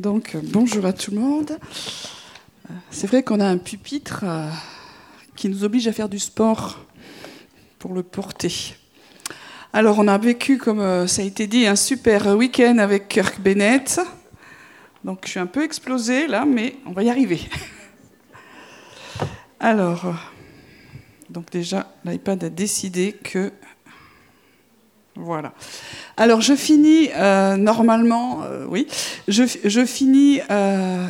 Donc, euh, bonjour à tout le monde. Euh, C'est vrai qu'on a un pupitre euh, qui nous oblige à faire du sport pour le porter. Alors, on a vécu, comme ça a été dit, un super week-end avec Kirk Bennett. Donc, je suis un peu explosée là, mais on va y arriver. Alors, donc déjà, l'iPad a décidé que voilà. Alors je finis euh, normalement, euh, oui, je, finis euh,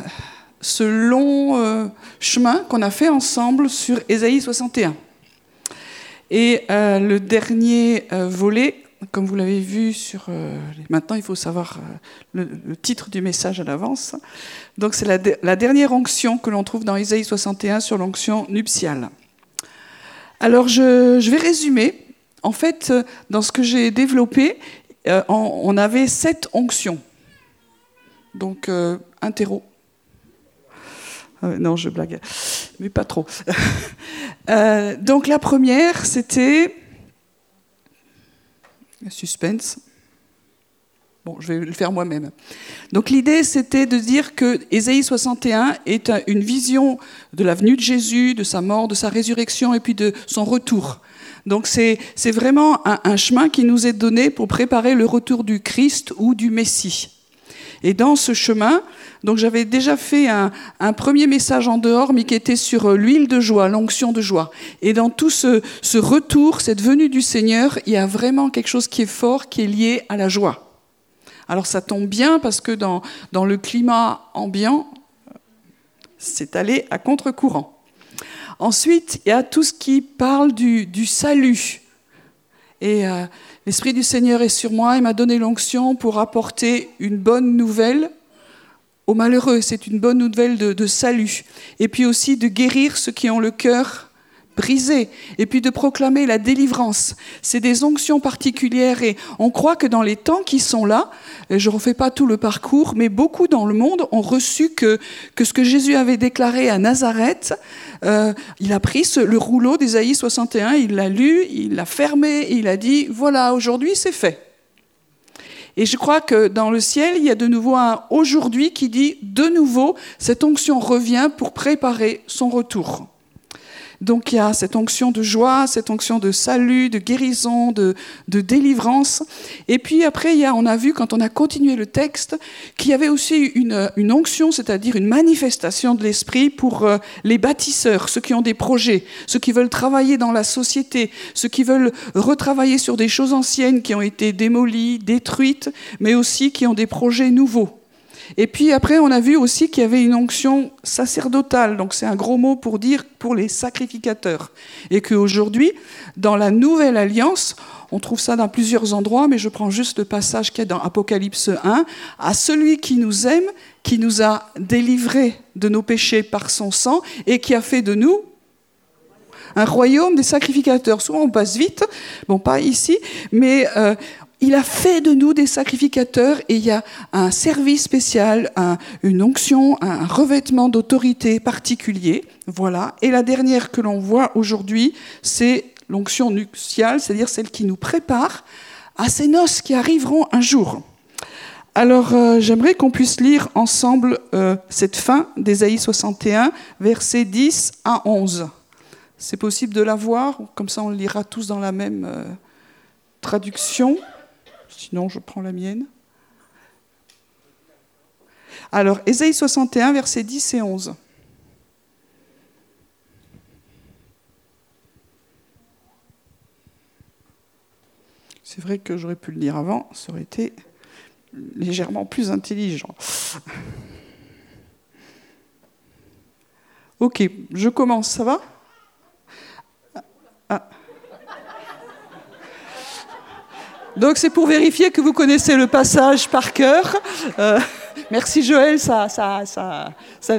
ce long chemin qu'on a fait ensemble sur Ésaïe 61. Et le dernier volet, comme vous l'avez vu sur... maintenant, il faut savoir le, titre du message à l'avance. Donc c'est la, de- la dernière onction que l'on trouve dans Ésaïe 61 sur l'onction nuptiale. Alors je vais résumer. En fait, euh, dans ce que j'ai développé, euh, on, avait sept onctions. Donc, euh, un. Euh, non, je blague, mais pas trop. Donc, la première, c'était. Suspense. Bon, je vais le faire moi-même. Donc, l'idée, c'était de dire que Ésaïe 61 est un- une vision de la venue de Jésus, de sa mort, de sa résurrection et puis de son retour. Donc c'est vraiment un, chemin qui nous est donné pour préparer le retour du Christ ou du Messie. Et dans ce chemin, donc j'avais déjà fait un, premier message en dehors, mais qui était sur euh, l'huile de joie, l'onction de joie. Et dans tout ce, ce retour, cette venue du Seigneur, il y a vraiment quelque chose qui est fort, qui est lié à la joie. Alors ça tombe bien parce que dans, dans le climat ambiant, c'est allé à contre-courant. Ensuite, il y a tout ce qui parle du, salut. Et euh, l'Esprit du Seigneur est sur moi et m'a donné l'onction pour apporter une bonne nouvelle aux malheureux. C'est une bonne nouvelle de salut. Et puis aussi de guérir ceux qui ont le cœur brisé. Et puis de proclamer la délivrance. C'est des onctions particulières et on croit que dans les temps qui sont là, je ne refais pas tout le parcours, mais beaucoup dans le monde ont reçu que, ce que Jésus avait déclaré à Nazareth, euh, il a pris le rouleau d'Ésaïe 61, il l'a lu, il l'a fermé il a dit, voilà, aujourd'hui c'est fait. Et je crois que dans le ciel, il y a de nouveau un aujourd'hui qui dit, de nouveau, cette onction revient pour préparer son retour. Donc il y a cette onction de joie, cette onction de salut, de guérison, de, de délivrance. Et puis après, il y a, on a vu quand on a continué le texte qu'il y avait aussi une, une onction, c'est-à-dire une manifestation de l'esprit pour euh, les bâtisseurs, ceux qui ont des projets, ceux qui veulent travailler dans la société, ceux qui veulent retravailler sur des choses anciennes qui ont été démolies, détruites, mais aussi qui ont des projets nouveaux. Et puis après, on a vu aussi qu'il y avait une onction sacerdotale, donc c'est un gros mot pour dire pour les sacrificateurs. Et qu'aujourd'hui, dans la nouvelle alliance, on trouve ça dans plusieurs endroits, mais je prends juste le passage qu'il y a dans Apocalypse 1, à celui qui nous aime, qui nous a délivrés de nos péchés par son sang et qui a fait de nous un royaume des sacrificateurs. Souvent on passe vite, bon pas ici, mais euh, il a fait de nous des sacrificateurs et il y a un service spécial, un- une onction, un revêtement d'autorité particulier. Voilà. Et la dernière que l'on voit aujourd'hui, c'est l'onction nuptiale, c'est-à-dire celle qui nous prépare à ces noces qui arriveront un jour. Alors, euh, j'aimerais qu'on puisse lire ensemble euh, cette fin d'Ésaïe 61, versets 10 à 11. C'est possible de la voir, comme ça on lira tous dans la même euh, traduction. Sinon, je prends la mienne. Alors, Ésaïe 61, versets 10 et 11. C'est vrai que j'aurais pu le lire avant, ça aurait été légèrement plus intelligent. Ok, je commence, ça va? Ah. Donc c'est pour vérifier que vous connaissez le passage par cœur. Euh, merci Joël, ça, ça, ça,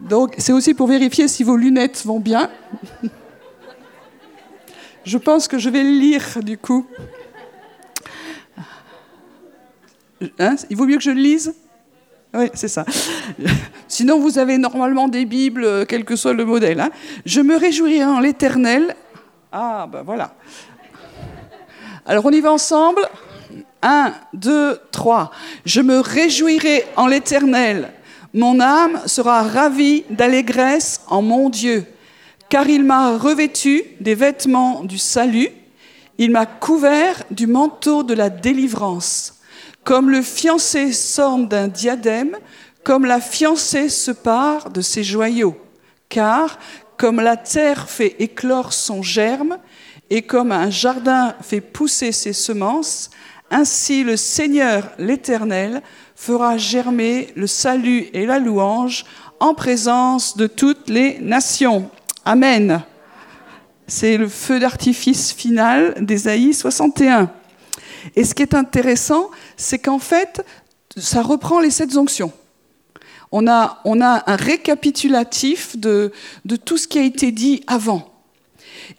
Donc c'est aussi pour vérifier si vos lunettes vont bien. Je pense que je vais le lire du coup. Hein Il vaut mieux que je le lise? Oui, c'est ça. Sinon, vous avez normalement des Bibles, euh, quel que soit le modèle. hein. Je me réjouirai en l'Éternel. Ah, ben voilà. Alors, on y va ensemble. 1, 2, 3. Je me réjouirai en l'Éternel. Mon âme sera ravie d'allégresse en mon Dieu, car il m'a revêtu des vêtements du salut, il m'a couvert du manteau de la délivrance. Comme le fiancé s'orne d'un diadème, comme la fiancée se part de ses joyaux. Car comme la terre fait éclore son germe, et comme un jardin fait pousser ses semences, ainsi le Seigneur l'Éternel fera germer le salut et la louange en présence de toutes les nations. Amen. C'est le feu d'artifice final d'Ésaïe 61. Et ce qui est intéressant, c'est qu'en fait, ça reprend les sept onctions. On a, un récapitulatif de tout ce qui a été dit avant.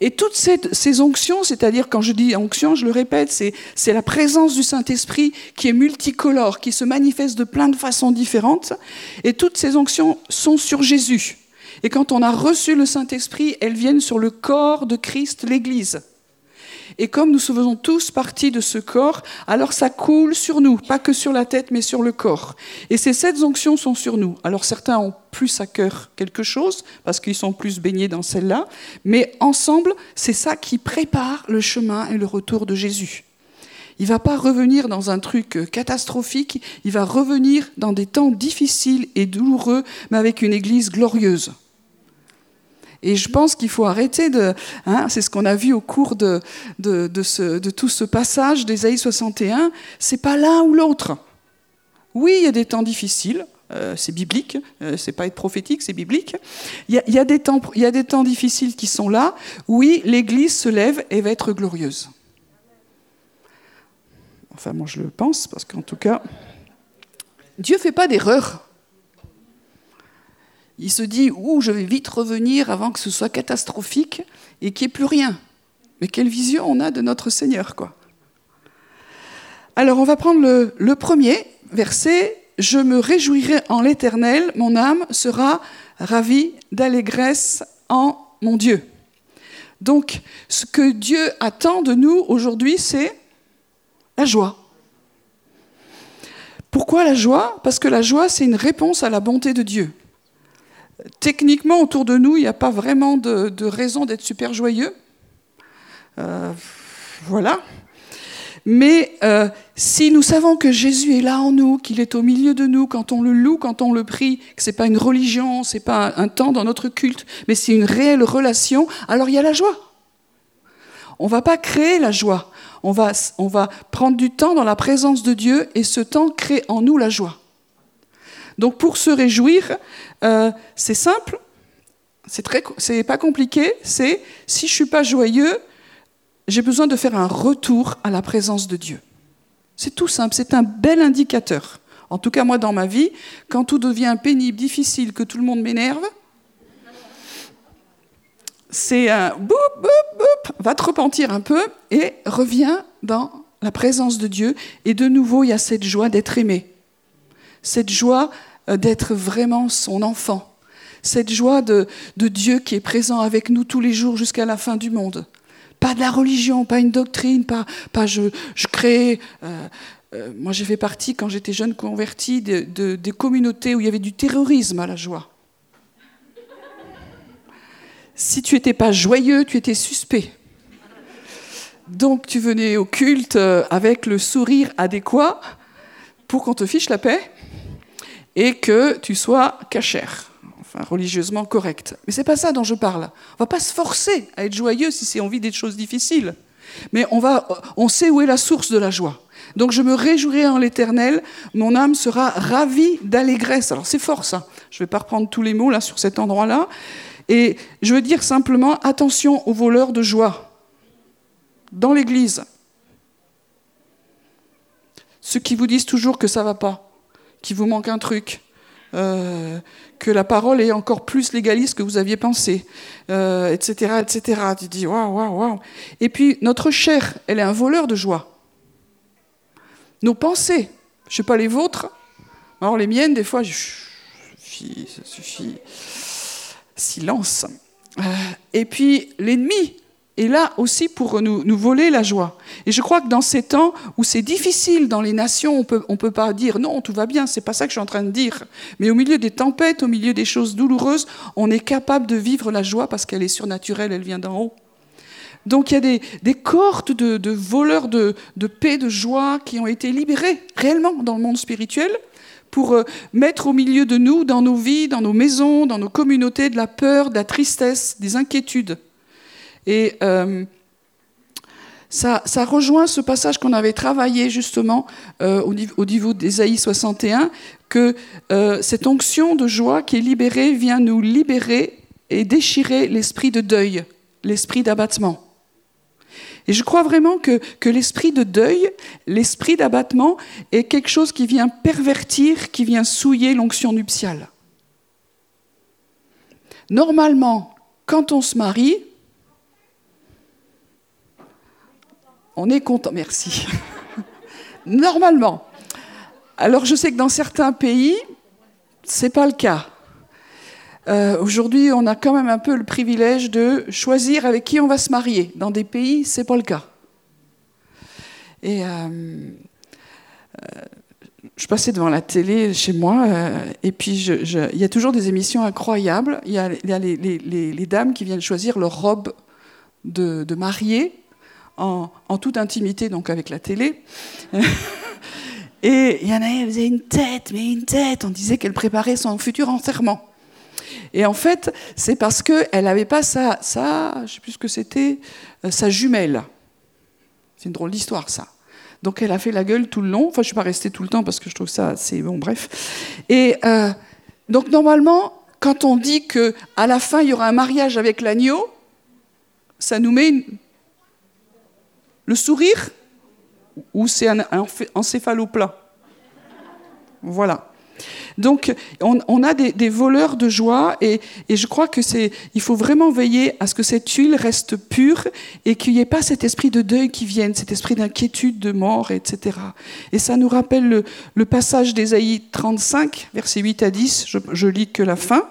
Et toutes ces, onctions, c'est-à-dire quand je dis onction, je le répète, c'est la présence du Saint-Esprit qui est multicolore, qui se manifeste de plein de façons différentes. Et toutes ces onctions sont sur Jésus. Et quand on a reçu le Saint-Esprit, elles viennent sur le corps de Christ, l'Église. Et comme nous faisons tous partie de ce corps, alors ça coule sur nous, pas que sur la tête, mais sur le corps. Et ces sept onctions sont sur nous. Alors certains ont plus à cœur quelque chose, parce qu'ils sont plus baignés dans celle-là, mais ensemble, c'est ça qui prépare le chemin et le retour de Jésus. Il va pas revenir dans un truc catastrophique, il va revenir dans des temps difficiles et douloureux, mais avec une Église glorieuse. Et je pense qu'il faut arrêter de... Hein, c'est ce qu'on a vu au cours de, de, de, tout ce passage d'Ésaïe 61. C'est pas l'un ou l'autre. Oui, il y a des temps difficiles. Euh, c'est biblique, euh, c'est pas être prophétique, c'est biblique. Il y, a, des temps, y a des temps difficiles qui sont là. Oui, l'Église se lève et va être glorieuse. Enfin, moi je le pense, parce qu'en tout cas, Dieu fait pas d'erreur il se dit Ouh, je vais vite revenir avant que ce soit catastrophique et qu'il n'y ait plus rien. Mais quelle vision on a de notre Seigneur, quoi. Alors, on va prendre le, le premier verset Je me réjouirai en l'Éternel, mon âme sera ravie d'allégresse en mon Dieu. Donc, ce que Dieu attend de nous aujourd'hui, c'est la joie. Pourquoi la joie? Parce que la joie, c'est une réponse à la bonté de Dieu. Techniquement, autour de nous, il n'y a pas vraiment de, raison d'être super joyeux. Euh, voilà. Mais euh, si nous savons que Jésus est là en nous, qu'il est au milieu de nous, quand on le loue, quand on le prie, que ce n'est pas une religion, ce n'est pas un temps dans notre culte, mais c'est une réelle relation, alors il y a la joie. On va pas créer la joie, on va, on va prendre du temps dans la présence de Dieu et ce temps crée en nous la joie. Donc pour se réjouir, euh, c'est simple, c'est pas compliqué. C'est si je suis pas joyeux, j'ai besoin de faire un retour à la présence de Dieu. C'est tout simple, c'est un bel indicateur. En tout cas, moi, dans ma vie, quand tout devient pénible, difficile, que tout le monde m'énerve, c'est un boum, boum, boum, va te repentir un peu et reviens dans la présence de Dieu. Et de nouveau, il y a cette joie d'être aimé cette joie euh, d'être vraiment son enfant, cette joie de, Dieu qui est présent avec nous tous les jours jusqu'à la fin du monde. Pas de la religion, pas une doctrine, pas, je, crée. Euh, euh, moi, j'ai fait partie, quand j'étais jeune converti, de, des communautés où il y avait du terrorisme à la joie. Si tu n'étais pas joyeux, tu étais suspect. Donc tu venais au culte avec le sourire adéquat pour qu'on te fiche la paix et que tu sois cachère, enfin religieusement correct. Mais c'est pas ça dont je parle. On va pas se forcer à être joyeux si c'est envie des choses difficiles. Mais on, va, on sait où est la source de la joie. Donc je me réjouirai en l'Éternel, mon âme sera ravie d'allégresse. Alors c'est fort ça. Je ne vais pas reprendre tous les mots là sur cet endroit-là. Et je veux dire simplement attention aux voleurs de joie dans l'Église. Ceux qui vous disent toujours que ça va pas qu'il vous manque un truc, euh, que la parole est encore plus légaliste que vous aviez pensé, etc., euh, etc. Tu dis waouh, waouh, waouh. Et puis notre chair, elle est un voleur de joie. Nos pensées, je sais pas les vôtres, alors les miennes, des fois, je, suffit, ça suffit. Silence. Euh, et puis l'ennemi, est là aussi pour nous, nous, voler la joie. Et je crois que dans ces temps où c'est difficile dans les nations, on peut, ne peut pas dire non, tout va bien, c'est pas ça que je suis en train de dire. Mais au milieu des tempêtes, au milieu des choses douloureuses, on est capable de vivre la joie parce qu'elle est surnaturelle, elle vient d'en haut. Donc il y a des, des cohortes de, voleurs de, de, paix, de joie qui ont été libérés réellement dans le monde spirituel pour euh, mettre au milieu de nous, dans nos vies, dans nos maisons, dans nos communautés, de la peur, de la tristesse, des inquiétudes. Et euh, ça, ça, rejoint ce passage qu'on avait travaillé justement euh, au, niveau, au niveau d'Ésaïe 61, que euh, cette onction de joie qui est libérée vient nous libérer et déchirer l'esprit de deuil, l'esprit d'abattement. Et je crois vraiment que, que l'esprit de deuil, l'esprit d'abattement est quelque chose qui vient pervertir, qui vient souiller l'onction nuptiale. Normalement, quand on se marie, on est content. Merci. Normalement. Alors je sais que dans certains pays, c'est pas le cas. Euh, Aujourd'hui, on a quand même un peu le privilège de choisir avec qui on va se marier. Dans des pays, c'est pas le cas. Et euh, euh, je passais devant la télé chez moi, et puis il y a toujours des émissions incroyables. Il y a, les, dames qui viennent choisir leur robe de mariée en, toute intimité, donc avec la télé. et il y en a, elle faisait une tête, mais une tête. On disait qu'elle préparait son futur enterrement. Et en fait, c'est parce qu'elle n'avait pas sa, sa, je sais plus ce que c'était, euh, sa jumelle. C'est une drôle d'histoire, ça. Donc elle a fait la gueule tout le long. Enfin, je ne suis pas restée tout le temps parce que je trouve ça assez bon, bref. Et euh, donc normalement, quand on dit que à la fin il y aura un mariage avec l'agneau, ça nous met une... le sourire ou c'est un encéphaloplat. Voilà. Donc, on, a des, voleurs de joie et, et je crois que c'est, il faut vraiment veiller à ce que cette huile reste pure et qu'il n'y ait pas cet esprit de deuil qui vienne, cet esprit d'inquiétude, de mort, etc. Et ça nous rappelle le, le passage d'Ésaïe 35, versets 8 à 10. Je, je lis que la fin.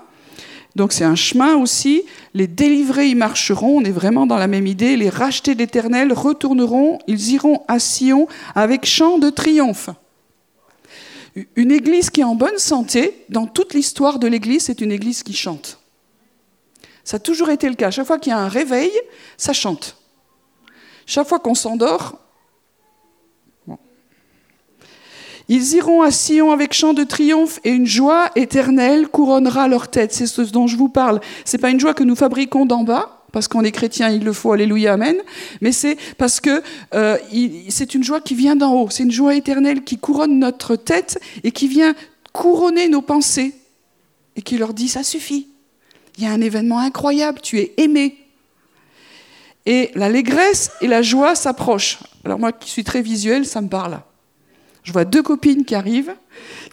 Donc c'est un chemin aussi. Les délivrés y marcheront, on est vraiment dans la même idée. Les rachetés d'Éternel retourneront, ils iront à Sion avec chant de triomphe. Une église qui est en bonne santé, dans toute l'histoire de l'église, c'est une église qui chante. Ça a toujours été le cas. Chaque fois qu'il y a un réveil, ça chante. Chaque fois qu'on s'endort, ils iront à Sion avec chant de triomphe et une joie éternelle couronnera leur tête. C'est ce dont je vous parle. C'est pas une joie que nous fabriquons d'en bas parce qu'on est chrétien, il le faut, alléluia, amen, mais c'est parce que euh, c'est une joie qui vient d'en haut, c'est une joie éternelle qui couronne notre tête et qui vient couronner nos pensées et qui leur dit ça suffit. Il y a un événement incroyable, tu es aimé. Et l'allégresse et la joie s'approchent. Alors moi qui suis très visuelle, ça me parle. Je vois deux copines qui arrivent,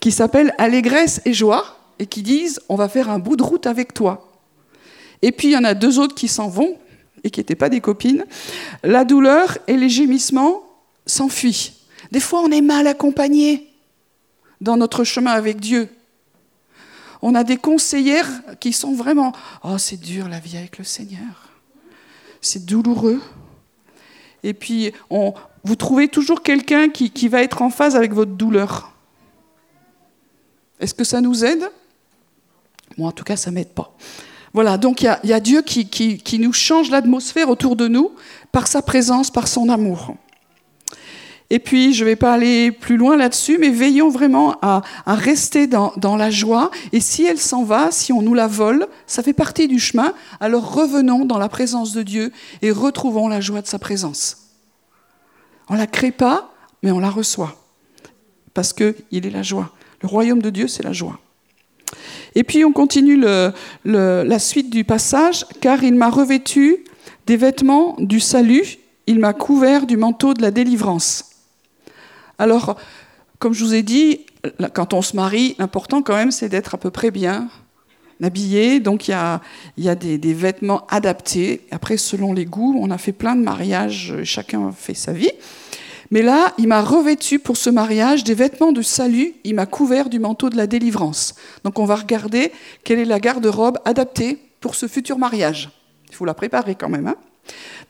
qui s'appellent Allégresse et Joie, et qui disent on va faire un bout de route avec toi. Et puis il y en a deux autres qui s'en vont et qui n'étaient pas des copines. La douleur et les gémissements s'enfuient. Des fois, on est mal accompagné dans notre chemin avec Dieu. On a des conseillères qui sont vraiment Oh, c'est dur la vie avec le Seigneur. C'est douloureux. Et puis, on, vous trouvez toujours quelqu'un qui, va être en phase avec votre douleur. Est-ce que ça nous aide? Moi, en tout cas, ça ne m'aide pas. Voilà, donc il y, a, Dieu qui, nous change l'atmosphère autour de nous par sa présence, par son amour. Et puis, je ne vais pas aller plus loin là-dessus, mais veillons vraiment à, rester dans, la joie. Et si elle s'en va, si on nous la vole, ça fait partie du chemin, alors revenons dans la présence de Dieu et retrouvons la joie de sa présence. On ne la crée pas, mais on la reçoit. Parce qu'il est la joie. Le royaume de Dieu, c'est la joie. Et puis on continue la suite du passage, car il m'a revêtu des vêtements du salut, il m'a couvert du manteau de la délivrance. Alors, comme je vous ai dit, quand on se marie, l'important quand même, c'est d'être à peu près bien habillé. Donc il y a, des, vêtements adaptés. Après, selon les goûts, on a fait plein de mariages, chacun fait sa vie. Mais là, il m'a revêtu pour ce mariage des vêtements de salut, il m'a couvert du manteau de la délivrance. Donc on va regarder quelle est la garde-robe adaptée pour ce futur mariage. Il faut la préparer quand même. Hein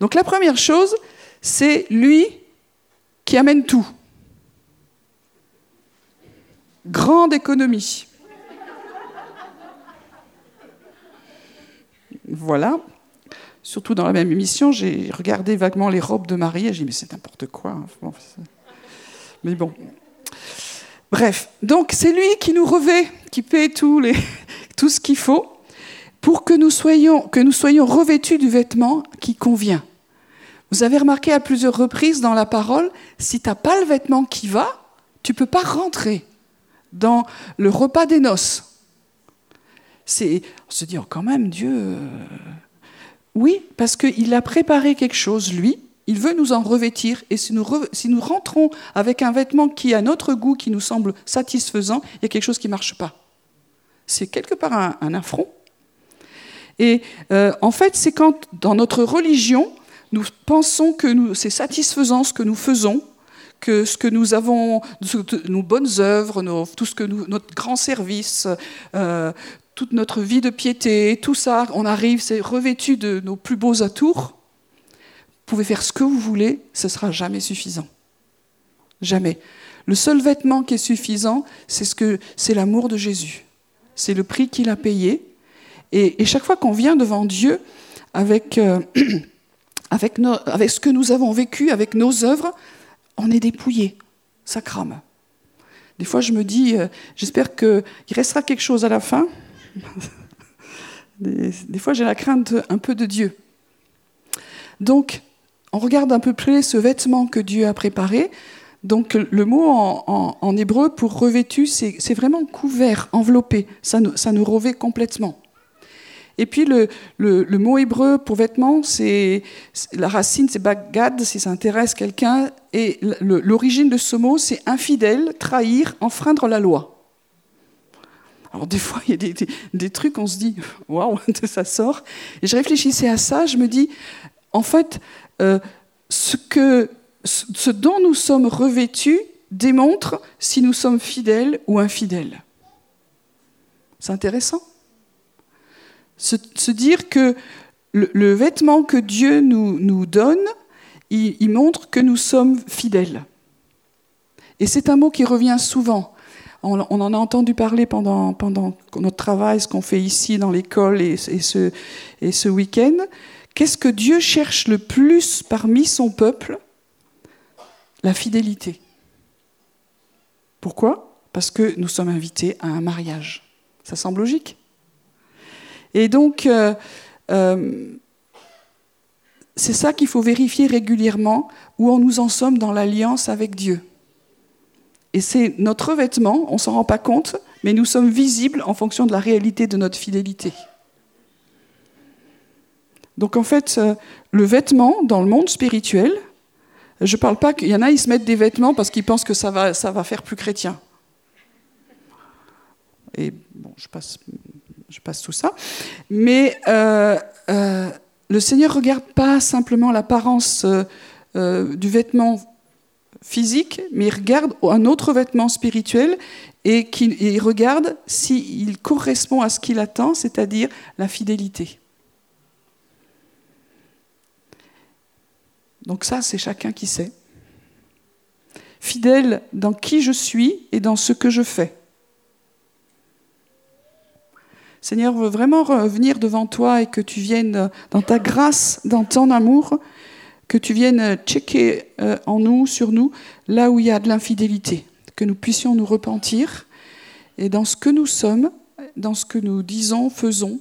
Donc la première chose, c'est lui qui amène tout. Grande économie. Voilà. Surtout dans la même émission, j'ai regardé vaguement les robes de Marie et j'ai dit mais c'est n'importe quoi. Hein. mais bon. Bref, donc c'est lui qui nous revêt, qui paie tout, tout ce qu'il faut pour que nous, soyons, que nous soyons revêtus du vêtement qui convient. Vous avez remarqué à plusieurs reprises dans la parole, si tu n'as pas le vêtement qui va, tu ne peux pas rentrer dans le repas des noces. C'est, on se dit, oh, quand même, Dieu. Euh, oui, parce qu'il a préparé quelque chose, lui. Il veut nous en revêtir. Et si nous, si nous rentrons avec un vêtement qui, à notre goût, qui nous semble satisfaisant, il y a quelque chose qui ne marche pas. C'est quelque part un, affront. Et euh, en fait, c'est quand, dans notre religion, nous pensons que c'est satisfaisant ce que nous faisons, que ce que nous avons, nos bonnes œuvres, tout ce que notre grand service, euh, toute notre vie de piété, tout ça, on arrive, c'est revêtu de nos plus beaux atours. Vous pouvez faire ce que vous voulez, ce sera jamais suffisant. Jamais. Le seul vêtement qui est suffisant, c'est ce l'amour de Jésus. C'est le prix qu'il a payé. Et, chaque fois qu'on vient devant Dieu avec, euh, avec, avec ce que nous avons vécu, avec nos œuvres, on est dépouillé. Ça crame. Des fois, je me dis, euh, j'espère qu'il restera quelque chose à la fin. Des, fois, j'ai la crainte un peu de Dieu. Donc, on regarde un peu plus ce vêtement que Dieu a préparé. Donc, le mot en, hébreu pour revêtu, c'est vraiment couvert, enveloppé. Ça nous, ça nous revêt complètement. Et puis le, le, mot hébreu pour vêtement, c'est la racine, c'est bagad, si ça intéresse quelqu'un. Et l'origine de ce mot, c'est infidèle, trahir, enfreindre la loi. Alors des fois, il y a des, trucs, on se dit, waouh, ça sort. Et je réfléchissais à ça, je me dis, en fait, euh, ce, que, ce dont nous sommes revêtus démontre si nous sommes fidèles ou infidèles. C'est intéressant. Se, dire que le, vêtement que Dieu nous, nous donne, il, il montre que nous sommes fidèles. Et c'est un mot qui revient souvent. On, en a entendu parler pendant, notre travail, ce qu'on fait ici dans l'école et, ce, et ce week-end. Qu'est-ce que Dieu cherche le plus parmi son peuple? La fidélité. Pourquoi? Parce que nous sommes invités à un mariage. Ça semble logique. Et donc, euh, euh, c'est ça qu'il faut vérifier régulièrement, où nous en sommes dans l'alliance avec Dieu. Et c'est notre vêtement, on ne s'en rend pas compte, mais nous sommes visibles en fonction de la réalité de notre fidélité. Donc en fait, euh, le vêtement dans le monde spirituel, je ne parle pas qu'il y en a, ils se mettent des vêtements parce qu'ils pensent que ça va, ça va faire plus chrétien. Et bon, je passe, je passe tout ça. Mais euh, euh, le Seigneur ne regarde pas simplement l'apparence du vêtement physique, mais il regarde un autre vêtement spirituel et, il regarde s'il correspond à ce qu'il attend, c'est-à-dire la fidélité. Donc ça, c'est chacun qui sait. Fidèle dans qui je suis et dans ce que je fais. Seigneur veut vraiment revenir devant toi et que tu viennes dans ta grâce, dans ton amour, que tu viennes checker euh, en nous, sur nous, là où il y a de l'infidélité, que nous puissions nous repentir et dans ce que nous sommes, dans ce que nous disons, faisons.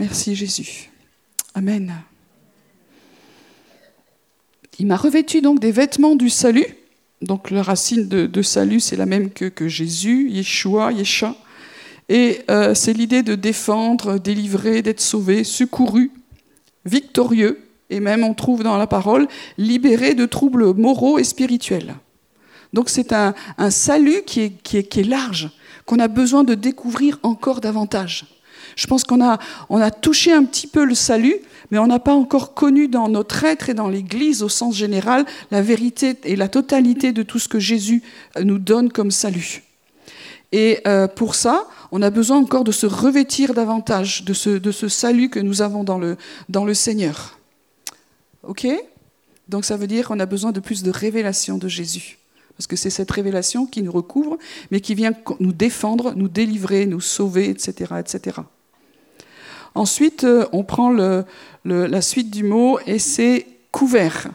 Merci Jésus. Amen. Il m'a revêtu donc des vêtements du salut. Donc la racine de, salut, c'est la même que, Jésus, Yeshua, Yesha. Et euh, c'est l'idée de défendre, délivrer, d'être sauvé, secouru, victorieux et même on trouve dans la parole, libéré de troubles moraux et spirituels. Donc c'est un, salut qui est, qui, est, large, qu'on a besoin de découvrir encore davantage. Je pense qu'on a, on a touché un petit peu le salut, mais on n'a pas encore connu dans notre être et dans l'Église au sens général la vérité et la totalité de tout ce que Jésus nous donne comme salut. Et euh, pour ça, on a besoin encore de se revêtir davantage de ce, de ce salut que nous avons dans le, dans le Seigneur. Ok? Donc ça veut dire qu'on a besoin de plus de révélation de Jésus. Parce que c'est cette révélation qui nous recouvre, mais qui vient nous défendre, nous délivrer, nous sauver, etc. etc. Ensuite, euh, on prend la suite du mot et c'est couvert.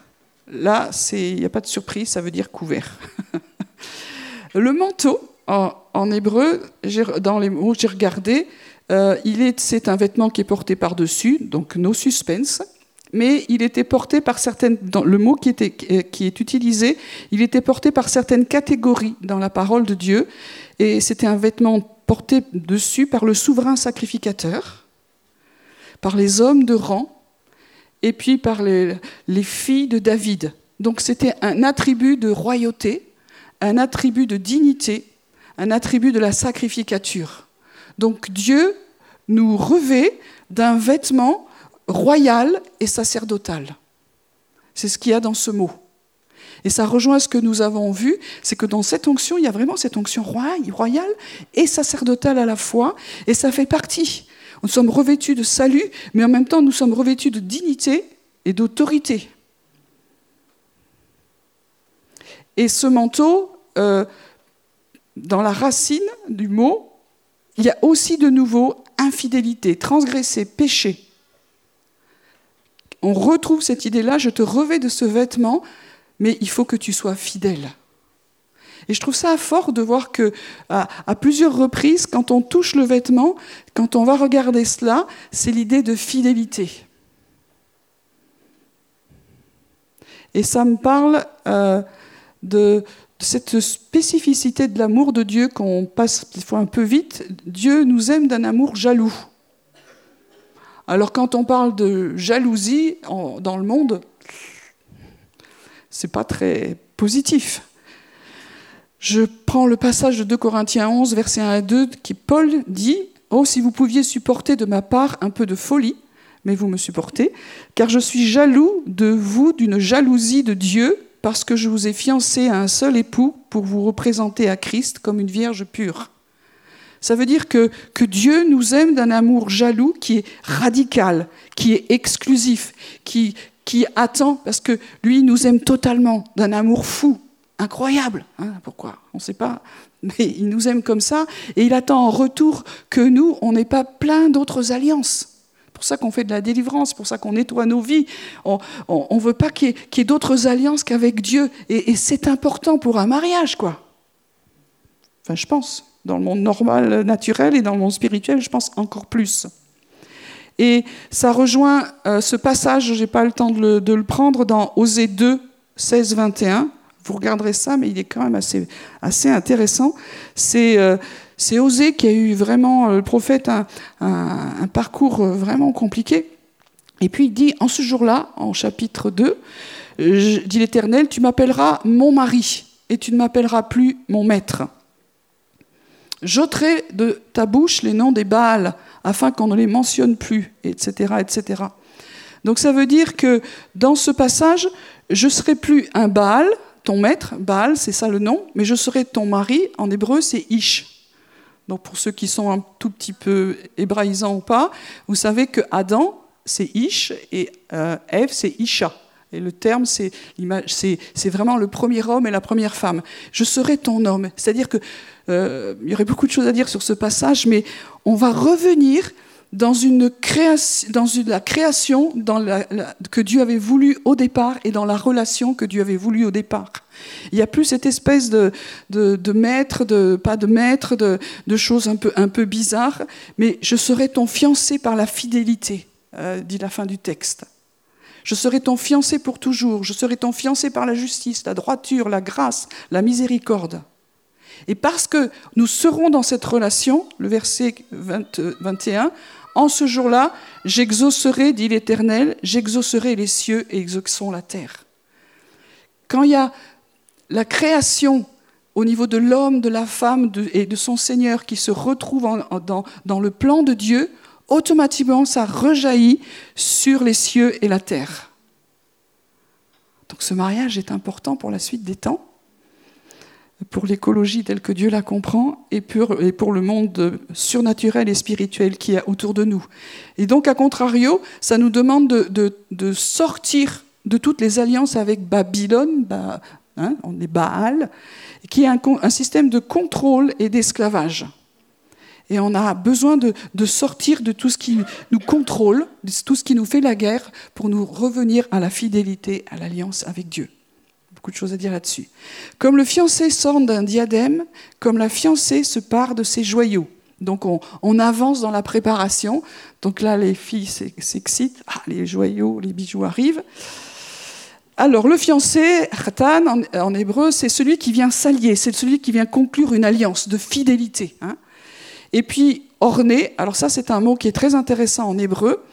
Là, il n'y a pas de surprise, ça veut dire couvert. le manteau, en, hébreu, dans les mots que j'ai regardés, euh, c'est un vêtement qui est porté par-dessus, donc no suspense, mais il était porté par certaines, le mot qui, était, qui est utilisé, il était porté par certaines catégories dans la parole de Dieu, et c'était un vêtement porté dessus par le souverain sacrificateur, par les hommes de rang, et puis par les, les filles de David. Donc c'était un attribut de royauté, un attribut de dignité, un attribut de la sacrificature. Donc Dieu nous revêt d'un vêtement royal et sacerdotal. C'est ce qu'il y a dans ce mot. Et ça rejoint ce que nous avons vu, c'est que dans cette onction, il y a vraiment cette onction royale et sacerdotale à la fois, et ça fait partie. Nous sommes revêtus de salut, mais en même temps, nous sommes revêtus de dignité et d'autorité. Et ce manteau, euh, dans la racine du mot, il y a aussi de nouveau infidélité, transgresser, péché. On retrouve cette idée-là, je te revais de ce vêtement, mais il faut que tu sois fidèle. Et je trouve ça fort de voir que, à, plusieurs reprises, quand on touche le vêtement, quand on va regarder cela, c'est l'idée de fidélité. Et ça me parle euh, de, cette spécificité de l'amour de Dieu qu'on passe un peu vite. Dieu nous aime d'un amour jaloux. Alors quand on parle de jalousie dans le monde, c'est pas très positif. Je prends le passage de 2 Corinthiens 11, versets 1 à 2, qui Paul dit Oh, si vous pouviez supporter de ma part un peu de folie, mais vous me supportez, car je suis jaloux de vous d'une jalousie de Dieu parce que je vous ai fiancé à un seul époux pour vous représenter à Christ comme une vierge pure. Ça veut dire que, Dieu nous aime d'un amour jaloux qui est radical, qui est exclusif, qui, attend, parce que lui nous aime totalement, d'un amour fou, incroyable. Hein, pourquoi On ne sait pas. Mais il nous aime comme ça, et il attend en retour que nous, on n'ait pas plein d'autres alliances pour ça qu'on fait de la délivrance, c'est pour ça qu'on nettoie nos vies. On ne veut pas qu'il y ait, d'autres alliances qu'avec Dieu. Et, c'est important pour un mariage, quoi. Enfin, je pense. Dans le monde normal, naturel, et dans le monde spirituel, je pense encore plus. Et ça rejoint euh, ce passage, je n'ai pas le temps de le, prendre, dans Osée 2, 16, 21. Vous regarderez ça, mais il est quand même assez, intéressant. C'est euh, Osée qui a eu vraiment, euh, le prophète, un, parcours euh, vraiment compliqué. Et puis il dit, en ce jour-là, en chapitre 2, dit l'Éternel, tu m'appelleras mon mari et tu ne m'appelleras plus mon maître. J'ôterai de ta bouche les noms des Baals afin qu'on ne les mentionne plus, etc., etc. Donc ça veut dire que dans ce passage, je serai plus un Baal, ton maître, Baal, c'est ça le nom, mais je serai ton mari, en hébreu c'est Ish. Donc pour ceux qui sont un tout petit peu hébraïsants ou pas, vous savez que Adam, c'est Ish et euh, Ève, c'est Isha. Et le terme, c'est, vraiment le premier homme et la première femme. Je serai ton homme. C'est-à-dire qu'il euh, y aurait beaucoup de choses à dire sur ce passage, mais on va revenir dans, une création, dans la création que Dieu avait voulu au départ et dans la relation que Dieu avait voulu au départ. Il n'y a plus cette espèce de, maître, de, pas de maître, de, choses un peu, un peu bizarres, mais je serai ton fiancé par la fidélité, euh, dit la fin du texte. Je serai ton fiancé pour toujours, je serai ton fiancé par la justice, la droiture, la grâce, la miséricorde. Et parce que nous serons dans cette relation, le verset 21, en ce jour-là, j'exaucerai, dit l'Éternel, j'exaucerai les cieux et exauceront la terre. Quand il y a la création au niveau de l'homme, de la femme et de son Seigneur qui se retrouve dans, dans le plan de Dieu, automatiquement ça rejaillit sur les cieux et la terre. Donc ce mariage est important pour la suite des temps pour l'écologie telle que Dieu la comprend et pour, le monde surnaturel et spirituel qui est autour de nous. Et donc, à contrario, ça nous demande de, sortir de toutes les alliances avec Babylone, hein, on est Baal, qui est un, système de contrôle et d'esclavage. Et on a besoin de, sortir de tout ce qui nous contrôle, de tout ce qui nous fait la guerre, pour nous revenir à la fidélité, à l'alliance avec Dieu. Beaucoup de choses à dire là-dessus. Comme le fiancé sort d'un diadème, comme la fiancée se part de ses joyaux. Donc on, avance dans la préparation. Donc là, les filles s'excitent. Ah, les joyaux, les bijoux arrivent. Alors le fiancé, khatan en, hébreu, c'est celui qui vient s'allier, c'est celui qui vient conclure une alliance de fidélité. Hein. Et puis orné, alors ça c'est un mot qui est très intéressant en hébreu.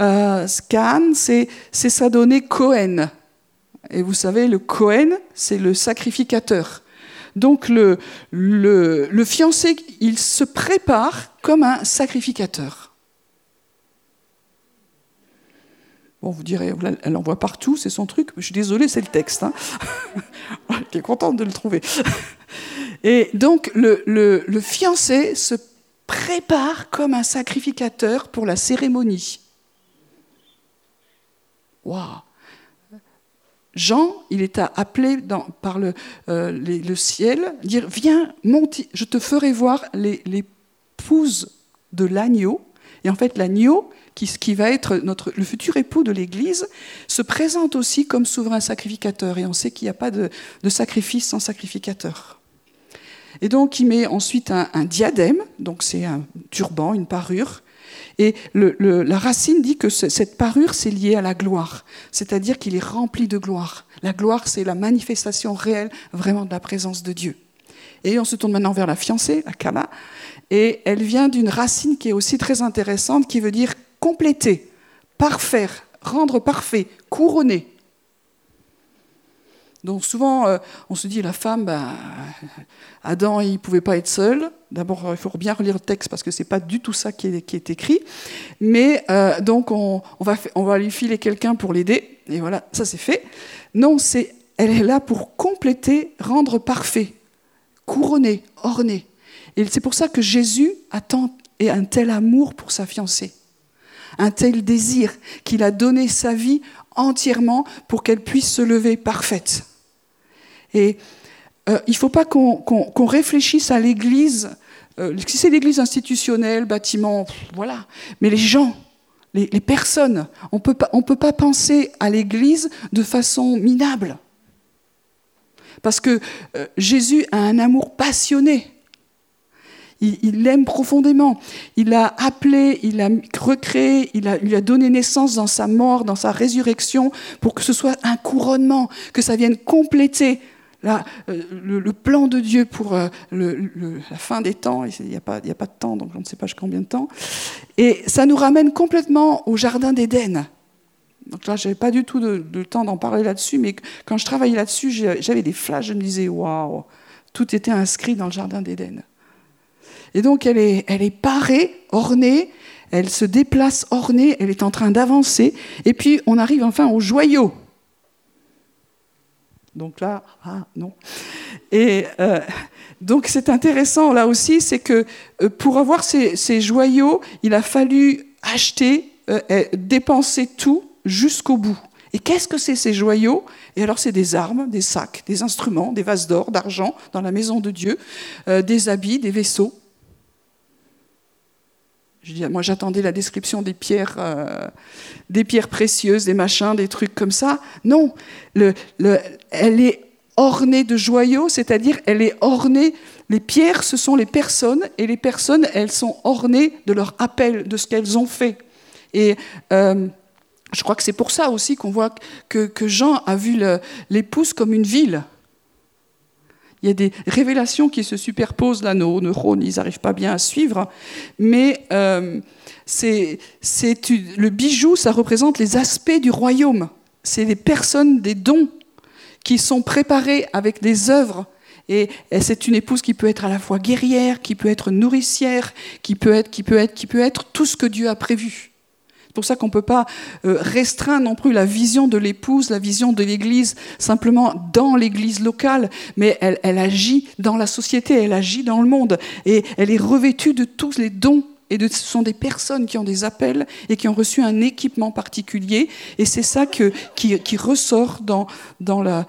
Euh, scan, c'est s'adonner Cohen. Et vous savez, le Cohen, c'est le sacrificateur. Donc le, le, fiancé, il se prépare comme un sacrificateur. Bon, vous direz, elle en voit partout, c'est son truc. Je suis désolée, c'est le texte. Hein. Je suis contente de le trouver. Et donc, le, fiancé se prépare comme un sacrificateur pour la cérémonie. Waouh Jean, il est appelé par le, euh, le, ciel, dire Viens, monte, je te ferai voir l'épouse de l'agneau. Et en fait, l'agneau, qui, va être le futur époux de l'Église, se présente aussi comme souverain sacrificateur. Et on sait qu'il n'y a pas de, sacrifice sans sacrificateur. Et donc, il met ensuite un, diadème, donc c'est un turban, une parure, et la racine dit que cette parure, c'est lié à la gloire, c'est-à-dire qu'il est rempli de gloire. La gloire, c'est la manifestation réelle vraiment de la présence de Dieu. Et on se tourne maintenant vers la fiancée, la Kala, et elle vient d'une racine qui est aussi très intéressante, qui veut dire compléter, parfaire, rendre parfait, couronner. Donc souvent, euh, on se dit, la femme, ben, Adam, il ne pouvait pas être seul. D'abord, il faut bien relire le texte parce que ce n'est pas du tout ça qui est, écrit. Mais euh, donc, on, va, lui filer quelqu'un pour l'aider. Et voilà, ça c'est fait. Non, c'est, elle est là pour compléter, rendre parfait, couronner, orner. Et c'est pour ça que Jésus a et un tel amour pour sa fiancée, un tel désir qu'il a donné sa vie entièrement pour qu'elle puisse se lever parfaite. Et euh, il ne faut pas qu'on réfléchisse à l'Église, euh, si c'est l'Église institutionnelle, bâtiment, voilà, mais les gens, les, personnes, on ne peut pas penser à l'Église de façon minable. Parce que euh, Jésus a un amour passionné. Il l'aime profondément. Il l'a appelé, il l'a recréé, il, lui a donné naissance dans sa mort, dans sa résurrection, pour que ce soit un couronnement, que ça vienne compléter Euh, le, plan de Dieu pour euh, la fin des temps, il n'y a, pas, a pas de temps, donc on ne sait pas combien de temps, et ça nous ramène complètement au Jardin d'Éden. Donc là, je n'avais pas du tout de, temps d'en parler là-dessus, mais quand je travaillais là-dessus, j'avais des flashs, je me disais, waouh, tout était inscrit dans le Jardin d'Éden. Et donc, elle est, elle est parée, ornée, elle se déplace ornée, elle est en train d'avancer, et puis on arrive enfin au joyau. Donc là, ah non. Et euh, donc c'est intéressant là aussi, c'est que euh, pour avoir ces, joyaux, il a fallu acheter, euh, dépenser tout jusqu'au bout. Et qu'est-ce que c'est ces joyaux? Et alors c'est des armes, des sacs, des instruments, des vases d'or, d'argent dans la maison de Dieu, des habits, des vaisseaux. Moi, j'attendais la description des pierres, euh, des pierres précieuses, des machins, des trucs comme ça. Non, le, elle est ornée de joyaux, c'est-à-dire elle est ornée. Les pierres, ce sont les personnes, et les personnes, elles sont ornées de leur appel, de ce qu'elles ont fait. Et euh, je crois que c'est pour ça aussi qu'on voit que, que Jean a vu l'épouse comme une ville il y a des révélations qui se superposent là, nos neurones, ils n'arrivent pas bien à suivre, mais euh, c'est, le bijou, ça représente les aspects du royaume. C'est des personnes, des dons qui sont préparés avec des œuvres. Et, c'est une épouse qui peut être à la fois guerrière, qui peut être nourricière, qui peut être, qui peut être tout ce que Dieu a prévu. C'est pour ça qu'on ne peut pas euh, restreindre non plus la vision de l'épouse, la vision de l'Église simplement dans l'Église locale, mais elle, agit dans la société, elle agit dans le monde, et elle est revêtue de tous les dons et ce sont des personnes qui ont des appels et qui ont reçu un équipement particulier. Et c'est ça qui, ressort dans, dans la,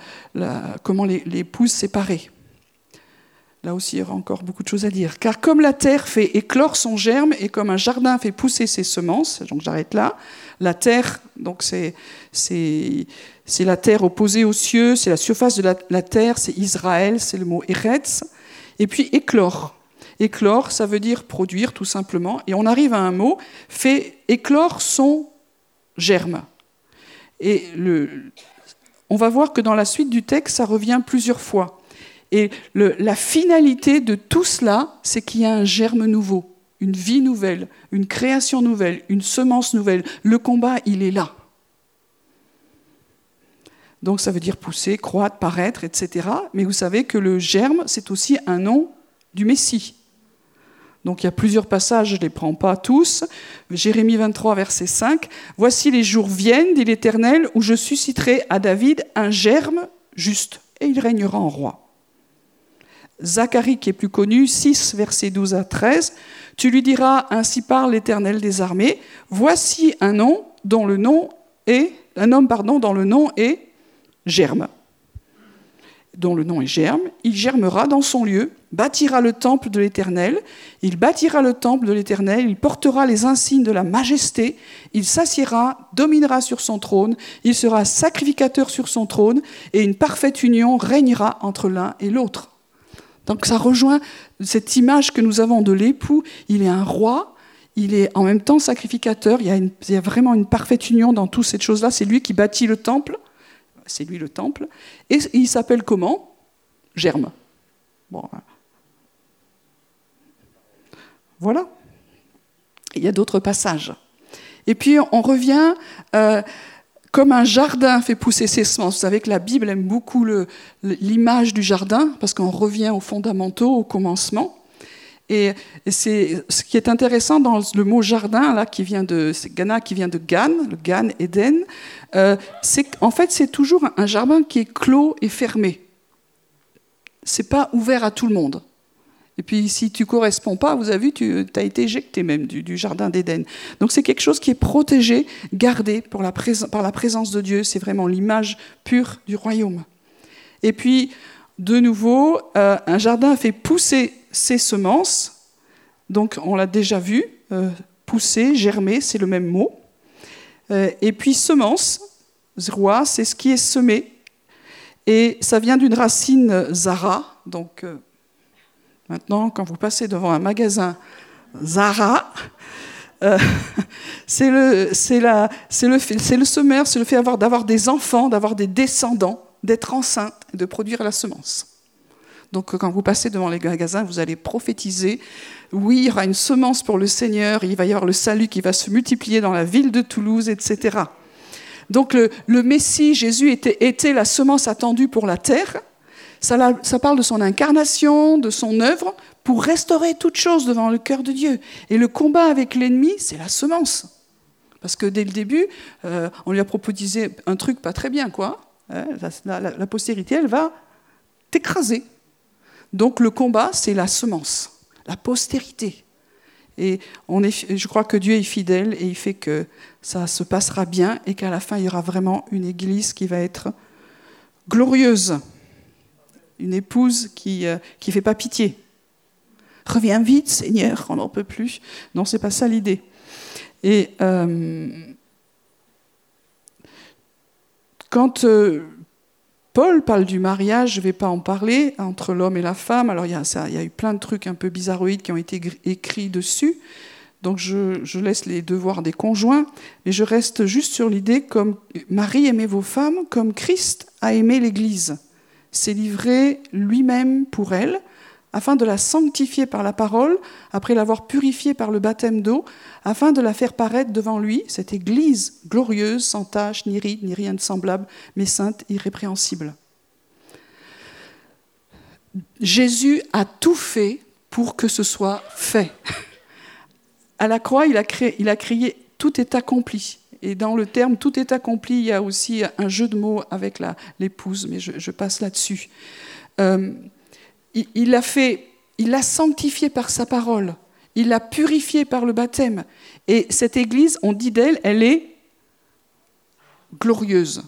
comment les, les pouses séparées. Là aussi, il y aura encore beaucoup de choses à dire. Car comme la terre fait éclore son germe et comme un jardin fait pousser ses semences, donc j'arrête là, la terre, donc c'est, la terre opposée aux cieux, c'est la surface de la, terre, c'est Israël, c'est le mot Eretz. Et puis éclore. Éclore, ça veut dire produire tout simplement. Et on arrive à un mot, fait éclore son germe. Et on va voir que dans la suite du texte, ça revient plusieurs fois. Et la finalité de tout cela, c'est qu'il y a un germe nouveau, une vie nouvelle, une création nouvelle, une semence nouvelle. Le combat, il est là. Donc ça veut dire pousser, croître, paraître, etc. Mais vous savez que le germe, c'est aussi un nom du Messie. Donc il y a plusieurs passages, je ne les prends pas tous. Jérémie 23, verset 5. Voici les jours viennent, dit l'Éternel, où je susciterai à David un germe juste, et il régnera en roi. Zacharie qui est plus connu, 6, versets 12 à 13, tu lui diras, ainsi parle l'Éternel des armées, voici un nom dont le nom est, un homme pardon, dont le nom est Germe, dont le nom est Germe, il germera dans son lieu, bâtira le temple de l'Éternel, il bâtira le temple de l'Éternel, il portera les insignes de la majesté, il s'assiera, dominera sur son trône, il sera sacrificateur sur son trône, et une parfaite union régnera entre l'un et l'autre. Donc ça rejoint cette image que nous avons de l'époux. Il est un roi, il est en même temps sacrificateur. Il y a, vraiment une parfaite union dans toutes ces choses-là. C'est lui qui bâtit le temple. C'est lui le temple. Et il s'appelle comment? Germe. Bon. Voilà. Il y a d'autres passages. Et puis on revient. Euh, comme un jardin fait pousser ses semences. Vous savez que la Bible aime beaucoup l'image du jardin, parce qu'on revient aux fondamentaux, au commencement. Et, c'est ce qui est intéressant dans le mot jardin, là, qui vient de Ghana, qui vient de Gan, le Gan Eden, euh, c'est en fait c'est toujours un jardin qui est clos et fermé. C'est pas ouvert à tout le monde. Et puis si tu corresponds pas, vous avez vu, tu as été éjecté même du, jardin d'Éden. Donc c'est quelque chose qui est protégé, gardé par la présence de Dieu. C'est vraiment l'image pure du royaume. Et puis, de nouveau, euh, un jardin fait pousser ses semences. Donc on l'a déjà vu, euh, pousser, germer, c'est le même mot. Euh, et puis semence, roi, c'est ce qui est semé. Et ça vient d'une racine zara, donc Maintenant, quand vous passez devant un magasin Zara, euh, c'est le, le, le semeur, c'est le fait d'avoir des enfants, d'avoir des descendants, d'être enceinte de produire la semence. Donc quand vous passez devant les magasins, vous allez prophétiser, oui, il y aura une semence pour le Seigneur, il va y avoir le salut qui va se multiplier dans la ville de Toulouse, etc. Donc le, Messie, Jésus, était la semence attendue pour la terre, ça, parle de son incarnation, de son œuvre, pour restaurer toute chose devant le cœur de Dieu. Et le combat avec l'ennemi, c'est la semence. Parce que dès le début, euh, on lui a proposé un truc pas très bien, quoi. Hein, la, postérité, elle va t'écraser. Donc le combat, c'est la semence, la postérité. Et je crois que Dieu est fidèle et il fait que ça se passera bien et qu'à la fin, il y aura vraiment une église qui va être glorieuse une épouse qui ne euh, fait pas pitié. Reviens vite, Seigneur, on n'en peut plus. Non, c'est pas ça l'idée. Et euh, quand euh, Paul parle du mariage, je ne vais pas en parler, entre l'homme et la femme, alors il y, a, eu plein de trucs un peu bizarroïdes qui ont été écrits dessus, donc je, je, laisse les devoirs des conjoints, mais je reste juste sur l'idée comme Marie aimait vos femmes comme Christ a aimé l'Église s'est livré lui-même pour elle, afin de la sanctifier par la parole, après l'avoir purifiée par le baptême d'eau, afin de la faire paraître devant lui, cette Église glorieuse, sans tache, ni ride, ni rien de semblable, mais sainte, irrépréhensible. Jésus a tout fait pour que ce soit fait. À la croix, il a, il a crié Tout est accompli. Et dans le terme tout est accompli, il y a aussi un jeu de mots avec l'épouse, mais je, passe là-dessus. Euh, il, fait, il l'a sanctifié par sa parole. Il l'a purifiée par le baptême. Et cette Église, on dit d'elle, elle est glorieuse.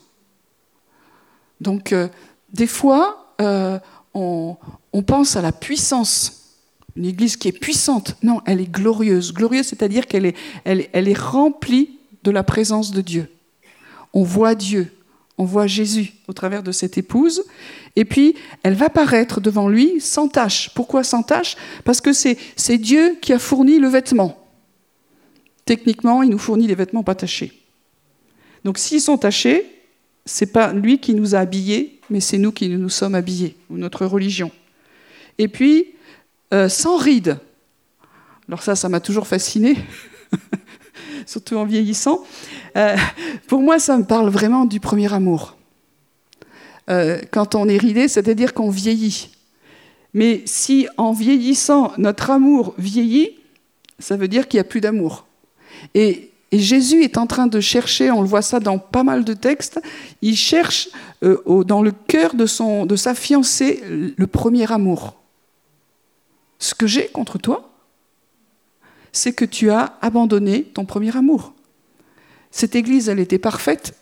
Donc, euh, des fois, euh, on, pense à la puissance. Une Église qui est puissante. Non, elle est glorieuse. Glorieuse, c'est-à-dire qu'elle est, elle est remplie de la présence de Dieu. On voit Dieu, on voit Jésus au travers de cette épouse, et puis elle va paraître devant lui sans tache. Pourquoi sans tache? Parce que c'est Dieu qui a fourni le vêtement. Techniquement, il nous fournit des vêtements pas tachés. Donc s'ils sont tachés, c'est pas lui qui nous a habillés, mais c'est nous qui nous sommes habillés, ou notre religion. Et puis, euh, sans rides. Alors ça, ça m'a toujours fasciné, surtout en vieillissant. Euh, pour moi, ça me parle vraiment du premier amour. Euh, quand on est ridé, c'est-à-dire qu'on vieillit. Mais si en vieillissant, notre amour vieillit, ça veut dire qu'il n'y a plus d'amour. Et, Jésus est en train de chercher, on le voit ça dans pas mal de textes, il cherche euh, dans le cœur de, son, de sa fiancée le premier amour. Ce que j'ai contre toi, c'est que tu as abandonné ton premier amour. Cette église, elle était parfaite,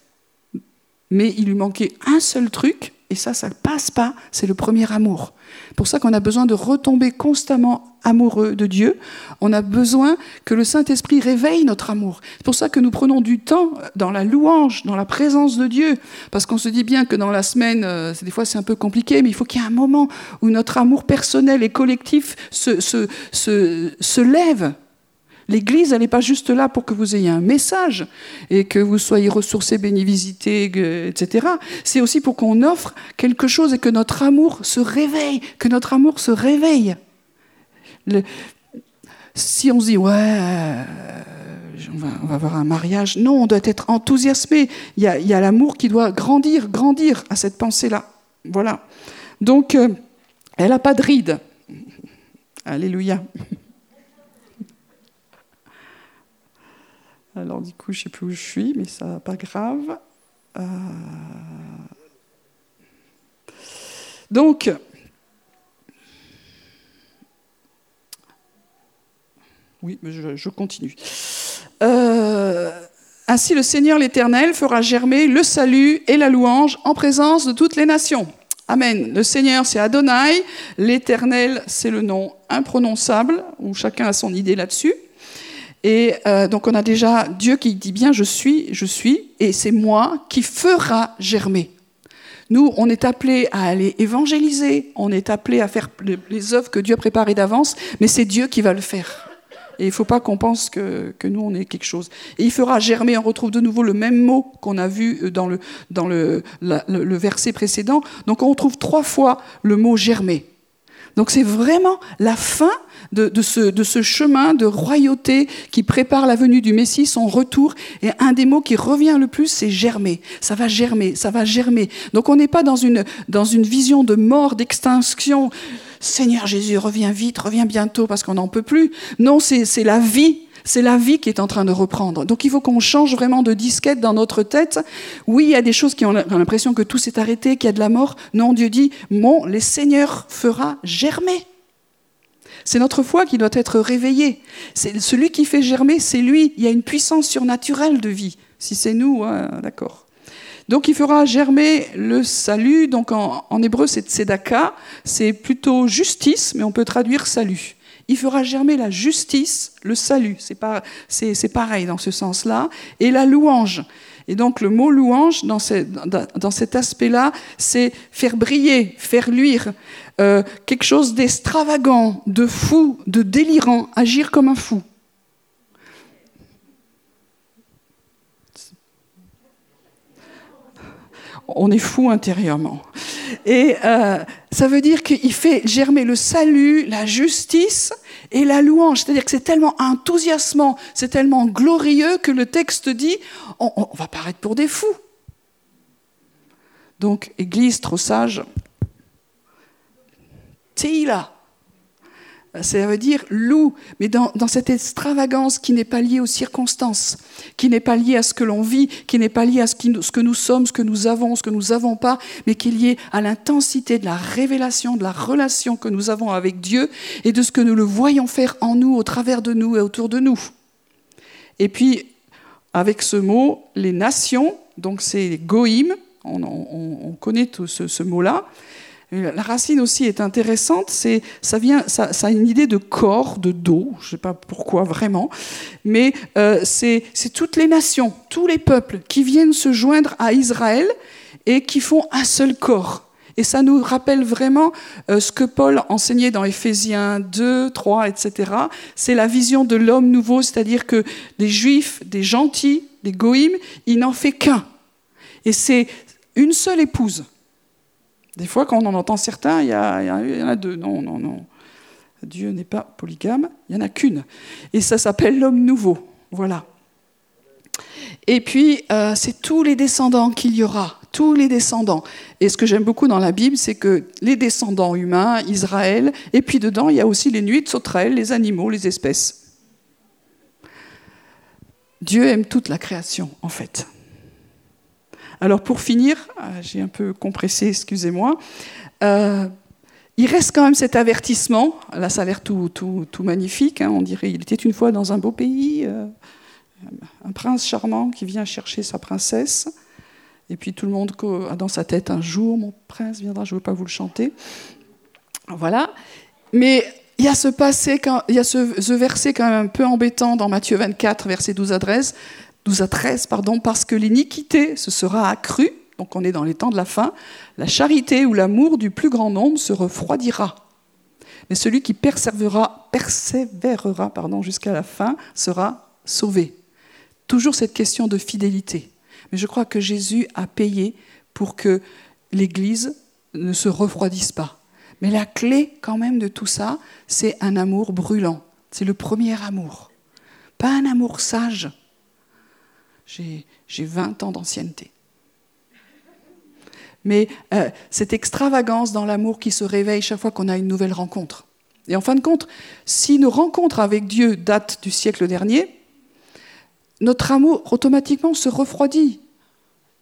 mais il lui manquait un seul truc, et ça, ça ne passe pas, c'est le premier amour. Pour ça qu'on a besoin de retomber constamment amoureux de Dieu. On a besoin que le Saint-Esprit réveille notre amour. C'est pour ça que nous prenons du temps dans la louange, dans la présence de Dieu. Parce qu'on se dit bien que dans la semaine, euh, des fois c'est un peu compliqué, mais il faut qu'il y ait un moment où notre amour personnel et collectif se, se, se, se lève L'Église, elle n'est pas juste là pour que vous ayez un message et que vous soyez ressourcés, bénis, visités, etc. C'est aussi pour qu'on offre quelque chose et que notre amour se réveille, que notre amour se réveille. si on se dit, ouais, euh, on, va, avoir un mariage, non, on doit être enthousiasmé. Il y a, l'amour qui doit grandir, grandir à cette pensée-là. Voilà. Donc, euh, elle n'a pas de ride. Alléluia. Alors du coup, je ne sais plus où je suis, mais ça pas grave. Euh, donc, oui, je, je continue. Euh, ainsi, le Seigneur l'Éternel fera germer le salut et la louange en présence de toutes les nations. Amen. Le Seigneur, c'est Adonai. L'Éternel, c'est le nom imprononçable, où chacun a son idée là-dessus. Et euh, donc on a déjà Dieu qui dit bien je suis, je suis, et c'est moi qui fera germer. Nous, on est appelés à aller évangéliser, on est appelés à faire les œuvres que Dieu a préparées d'avance, mais c'est Dieu qui va le faire. Et il ne faut pas qu'on pense que, que, nous, on est quelque chose. Et il fera germer, on retrouve de nouveau le même mot qu'on a vu dans, le, dans le, le verset précédent. Donc on retrouve trois fois le mot germer. Donc c'est vraiment la fin de, ce, chemin de royauté qui prépare la venue du Messie, son retour. Et un des mots qui revient le plus, c'est germer. Ça va germer, ça va germer. Donc on n'est pas dans une, dans une vision de mort, d'extinction. Seigneur Jésus, reviens vite, reviens bientôt parce qu'on n'en peut plus. Non, c'est la vie c'est la vie qui est en train de reprendre. Donc il faut qu'on change vraiment de disquette dans notre tête. Oui, il y a des choses qui ont l'impression que tout s'est arrêté, qu'il y a de la mort. Non, Dieu dit, mon, les Seigneurs fera germer. C'est notre foi qui doit être réveillée. C'est celui qui fait germer, c'est lui. Il y a une puissance surnaturelle de vie. Si c'est nous, d'accord. Donc il fera germer le salut. Donc en, hébreu c'est tzedaka, c'est plutôt justice, mais on peut traduire salut. Il fera germer la justice, le salut. C'est, pareil dans ce sens-là. Et la louange. Et donc le mot louange, dans, dans cet aspect-là, c'est faire briller, faire luire, euh, quelque chose d'extravagant, de fou, de délirant, agir comme un fou. On est fou intérieurement. Et euh, ça veut dire qu'il fait germer le salut, la justice et la louange. C'est-à-dire que c'est tellement enthousiasmant, c'est tellement glorieux que le texte dit on, on va paraître pour des fous. Donc, Église trop sage, Teila. Ça veut dire loue, mais dans, cette extravagance qui n'est pas liée aux circonstances, qui n'est pas liée à ce que l'on vit, qui n'est pas liée à ce, que nous sommes, ce que nous avons, ce que nous n'avons pas, mais qui est liée à l'intensité de la révélation, de la relation que nous avons avec Dieu et de ce que nous le voyons faire en nous, au travers de nous et autour de nous. Et puis, avec ce mot, les nations, donc c'est goïm, on, connaît tout ce mot-là, la racine aussi est intéressante, c'est, ça, vient, ça, a une idée de corps, de dos, je ne sais pas pourquoi vraiment, mais euh, c'est, toutes les nations, tous les peuples qui viennent se joindre à Israël et qui font un seul corps. Et ça nous rappelle vraiment euh, ce que Paul enseignait dans Éphésiens 2, 3, etc. C'est la vision de l'homme nouveau, c'est-à-dire que des juifs, des gentils, des goïms, il n'en fait qu'un. Et c'est une seule épouse. Des fois, quand on en entend certains, il y, en a deux. Non, non, non. Dieu n'est pas polygame, il n'y en a qu'une. Et ça s'appelle l'homme nouveau. Voilà. Et puis, euh, c'est tous les descendants qu'il y aura, tous les descendants. Et ce que j'aime beaucoup dans la Bible, c'est que les descendants humains, Israël, et puis dedans, il y a aussi les nuits de sauterelles, les animaux, les espèces. Dieu aime toute la création, en fait. Alors pour finir, euh, j'ai un peu compressé, excusez-moi. Euh, il reste quand même cet avertissement. Là, ça a l'air tout, tout, magnifique. Hein. On dirait il était une fois dans un beau pays, euh, un prince charmant qui vient chercher sa princesse. Et puis tout le monde a dans sa tête un jour, mon prince viendra, je ne veux pas vous le chanter. Voilà. Mais il y a ce passé, il y a ce, verset quand même un peu embêtant dans Matthieu 24, verset 12 à 13. 12 à 13, pardon, parce que l'iniquité se sera accrue, donc on est dans les temps de la fin, la charité ou l'amour du plus grand nombre se refroidira. Mais celui qui persévérera, persévérera pardon, jusqu'à la fin sera sauvé. Toujours cette question de fidélité. Mais je crois que Jésus a payé pour que l'Église ne se refroidisse pas. Mais la clé quand même de tout ça, c'est un amour brûlant. C'est le premier amour. Pas un amour sage, j'ai 20 ans d'ancienneté. Mais euh, cette extravagance dans l'amour qui se réveille chaque fois qu'on a une nouvelle rencontre. Et en fin de compte, si nos rencontres avec Dieu datent du siècle dernier, notre amour automatiquement se refroidit.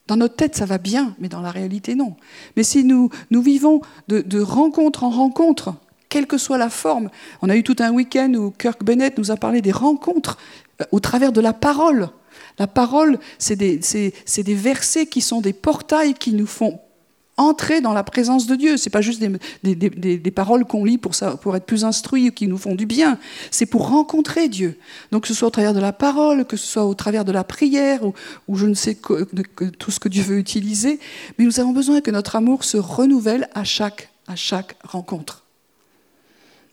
Dans notre tête, ça va bien, mais dans la réalité, non. Mais si nous, vivons de, de rencontre en rencontre, quelle que soit la forme, on a eu tout un week-end où Kirk Bennett nous a parlé des rencontres euh, au travers de la parole. La parole, c'est des, versets qui sont des portails qui nous font entrer dans la présence de Dieu. Ce n'est pas juste des, paroles qu'on lit pour, être plus instruits ou qui nous font du bien. C'est pour rencontrer Dieu. Donc que ce soit au travers de la parole, que ce soit au travers de la prière ou, je ne sais tout ce que Dieu veut utiliser. Mais nous avons besoin que notre amour se renouvelle à chaque, à chaque rencontre.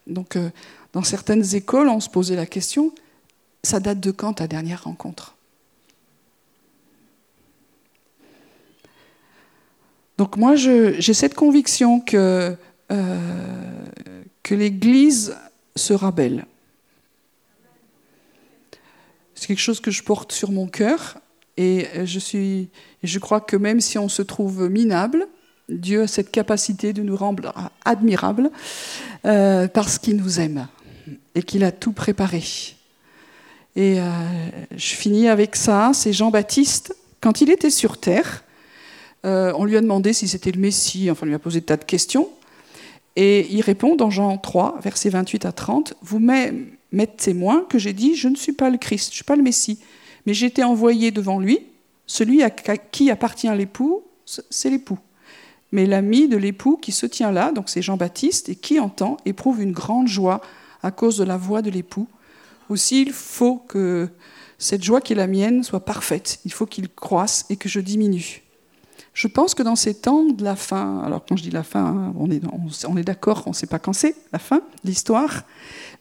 Donc euh, dans certaines écoles, on se posait la question, ça date de quand ta dernière rencontre? Donc moi, j'ai cette conviction que, euh, l'Église sera belle. C'est quelque chose que je porte sur mon cœur et je, suis, je crois que même si on se trouve minable, Dieu a cette capacité de nous rendre admirables euh, parce qu'il nous aime et qu'il a tout préparé. Et euh, je finis avec ça, c'est Jean-Baptiste, quand il était sur terre, euh, on lui a demandé si c'était le Messie, enfin, on lui a posé des tas de questions. Et il répond dans Jean 3, versets 28 à 30, Vous m'êtes témoin que j'ai dit, je ne suis pas le Christ, je ne suis pas le Messie, mais j'ai été envoyé devant lui, celui à qui appartient l'époux, c'est l'époux. Mais l'ami de l'époux qui se tient là, donc c'est Jean-Baptiste, et qui entend, éprouve une grande joie à cause de la voix de l'époux. Aussi, il faut que cette joie qui est la mienne soit parfaite. Il faut qu'il croisse et que je diminue. Je pense que dans ces temps de la fin, alors quand je dis la fin, hein, on est, on, est d'accord, on ne sait pas quand c'est la fin de l'histoire,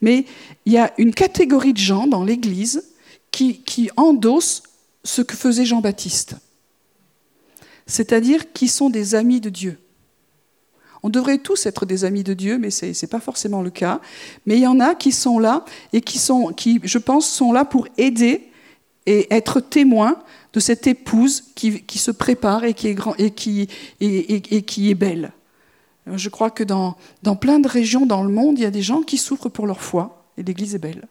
mais il y a une catégorie de gens dans l'Église qui, qui endossent ce que faisait Jean-Baptiste, c'est-à-dire qui sont des amis de Dieu. On devrait tous être des amis de Dieu, mais ce n'est pas forcément le cas. Mais il y en a qui sont là et qui, sont, qui, je pense, sont là pour aider et être témoins de cette épouse qui, se prépare et qui est, belle. Je crois que dans, dans plein de régions dans le monde, il y a des gens qui souffrent pour leur foi, et l'Église est belle.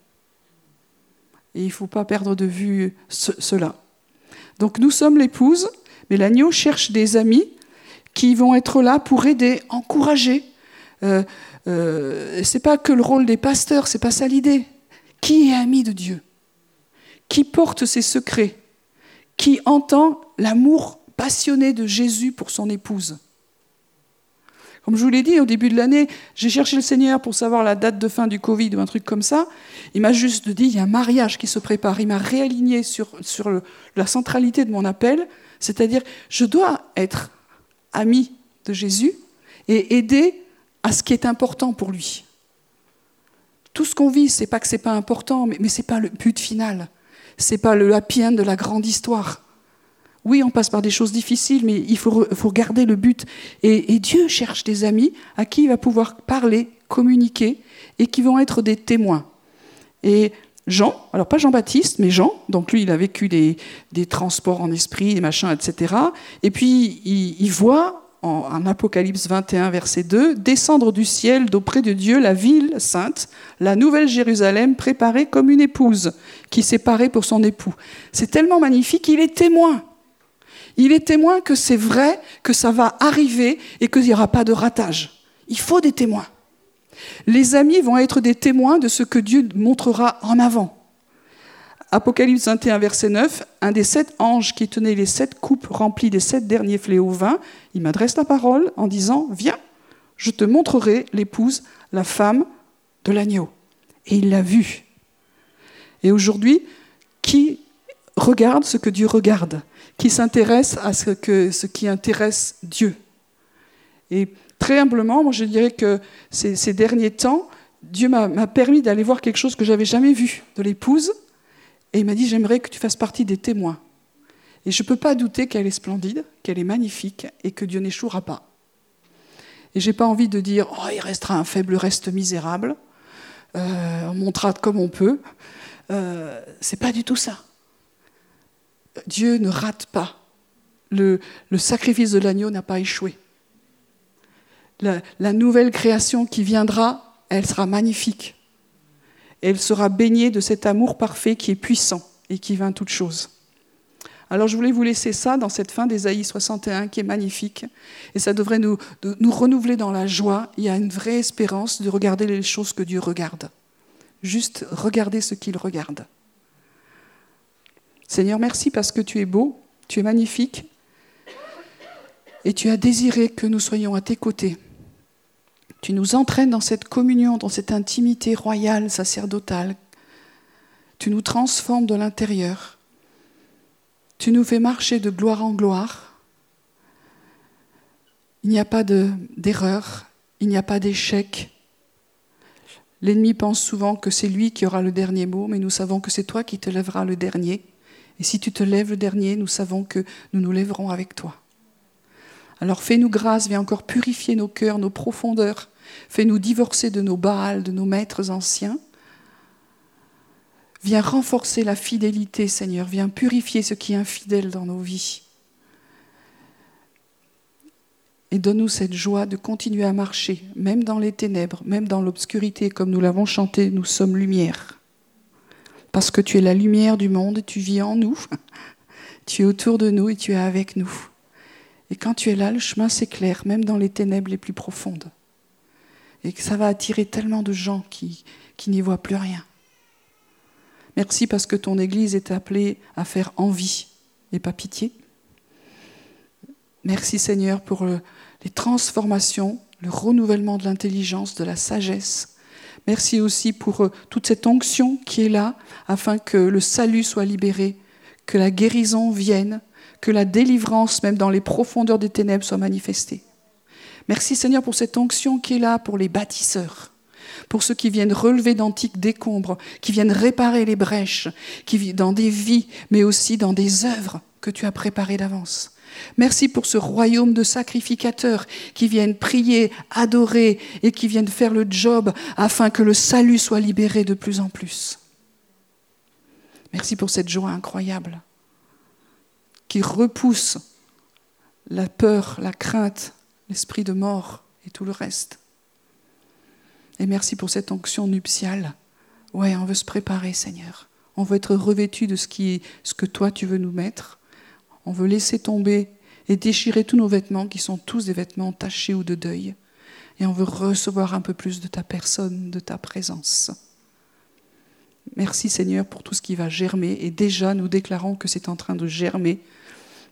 Et il ne faut pas perdre de vue cela. Donc nous sommes l'épouse, mais l'agneau cherche des amis qui vont être là pour aider, encourager. Euh, euh, c'est pas que le rôle des pasteurs, c'est pas ça l'idée. Qui est ami de Dieu? Qui porte ses secrets? Qui entend l'amour passionné de Jésus pour son épouse comme je vous l'ai dit au début de l'année, j'ai cherché le Seigneur pour savoir la date de fin du Covid ou un truc comme ça. Il m'a juste dit, il y a un mariage qui se prépare. Il m'a réaligné sur, sur la centralité de mon appel, c'est-à-dire je dois être ami de Jésus et aider à ce qui est important pour lui. Tout ce qu'on vit, c'est pas que c'est pas important, mais, mais c'est pas le but final. C'est pas le happy de la grande histoire. Oui, on passe par des choses difficiles, mais il faut, faut garder le but. Et, Dieu cherche des amis à qui il va pouvoir parler, communiquer, et qui vont être des témoins. Et Jean, alors pas Jean-Baptiste, mais Jean, donc lui, il a vécu des, transports en esprit, des machins, etc. Et puis, il, voit en, Apocalypse 21, verset 2, descendre du ciel d'auprès de Dieu la ville sainte, la nouvelle Jérusalem, préparée comme une épouse qui s'est parée pour son époux. C'est tellement magnifique, qu'il est témoin. Il est témoin que c'est vrai, que ça va arriver et qu'il n'y aura pas de ratage. Il faut des témoins. Les amis vont être des témoins de ce que Dieu montrera en avant. Apocalypse 21, verset 9, un des sept anges qui tenait les sept coupes remplies des sept derniers fléaux vins, il m'adresse la parole en disant, viens, je te montrerai l'épouse, la femme de l'agneau. Et il l'a vue. Et aujourd'hui, qui regarde ce que Dieu regarde qui s'intéresse à ce, que, ce qui intéresse Dieu. Et très humblement, moi je dirais que ces, derniers temps, Dieu m'a permis d'aller voir quelque chose que j'avais jamais vu de l'épouse, et il m'a dit j'aimerais que tu fasses partie des témoins. Et je ne peux pas douter qu'elle est splendide, qu'elle est magnifique, et que Dieu n'échouera pas. Et j'ai pas envie de dire oh il restera un faible reste misérable, euh, on montera comme on peut. Euh, c'est pas du tout ça. Dieu ne rate pas. Le, sacrifice de l'agneau n'a pas échoué. La, nouvelle création qui viendra, elle sera magnifique. Elle sera baignée de cet amour parfait qui est puissant et qui vainc toutes choses. Alors je voulais vous laisser ça dans cette fin d'Ésaïe 61 qui est magnifique. Et ça devrait nous, nous renouveler dans la joie. Il y a une vraie espérance de regarder les choses que Dieu regarde. Juste regarder ce qu'il regarde. Seigneur, merci parce que tu es beau, tu es magnifique, et tu as désiré que nous soyons à tes côtés. Tu nous entraînes dans cette communion, dans cette intimité royale, sacerdotale. Tu nous transformes de l'intérieur. Tu nous fais marcher de gloire en gloire. Il n'y a pas d'erreur, il n'y a pas d'échec. L'ennemi pense souvent que c'est lui qui aura le dernier mot, mais nous savons que c'est toi qui te lèveras le dernier. Et si tu te lèves le dernier, nous savons que nous nous lèverons avec toi. Alors fais-nous grâce, viens encore purifier nos cœurs, nos profondeurs. Fais-nous divorcer de nos Baals, de nos maîtres anciens. Viens renforcer la fidélité, Seigneur. Viens purifier ce qui est infidèle dans nos vies. Et donne-nous cette joie de continuer à marcher, même dans les ténèbres, même dans l'obscurité, comme nous l'avons chanté, nous sommes lumière parce que tu es la lumière du monde, tu vis en nous, tu es autour de nous et tu es avec nous. Et quand tu es là, le chemin s'éclaire, même dans les ténèbres les plus profondes. Et que ça va attirer tellement de gens qui, qui n'y voient plus rien. Merci parce que ton Église est appelée à faire envie et pas pitié. Merci Seigneur pour les transformations, le renouvellement de l'intelligence, de la sagesse, Merci aussi pour euh, toute cette onction qui est là, afin que le salut soit libéré, que la guérison vienne, que la délivrance, même dans les profondeurs des ténèbres, soit manifestée. Merci Seigneur pour cette onction qui est là pour les bâtisseurs, pour ceux qui viennent relever d'antiques décombres, qui viennent réparer les brèches, qui vivent dans des vies, mais aussi dans des œuvres que tu as préparées d'avance. Merci pour ce royaume de sacrificateurs qui viennent prier, adorer et qui viennent faire le job afin que le salut soit libéré de plus en plus. Merci pour cette joie incroyable qui repousse la peur, la crainte, l'esprit de mort et tout le reste. Et merci pour cette onction nuptiale. Ouais, on veut se préparer, Seigneur. On veut être revêtu de ce, ce que toi tu veux nous mettre. On veut laisser tomber et déchirer tous nos vêtements qui sont tous des vêtements tachés ou de deuil. Et on veut recevoir un peu plus de ta personne, de ta présence. Merci Seigneur pour tout ce qui va germer. Et déjà, nous déclarons que c'est en train de germer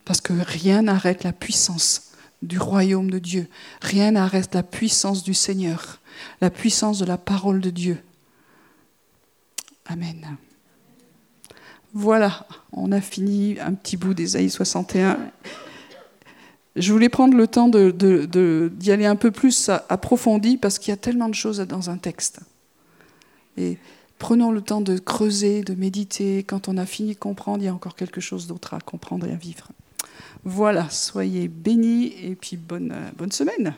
parce que rien n'arrête la puissance du royaume de Dieu. Rien n'arrête la puissance du Seigneur, la puissance de la parole de Dieu. Amen. Voilà, on a fini un petit bout d'Ésaïe 61. Je voulais prendre le temps d'y aller un peu plus approfondi parce qu'il y a tellement de choses dans un texte. Et prenons le temps de creuser, de méditer. Quand on a fini de comprendre, il y a encore quelque chose d'autre à comprendre et à vivre. Voilà, soyez bénis et puis bonne, bonne semaine.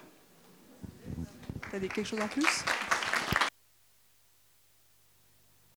T'as quelque chose en plus?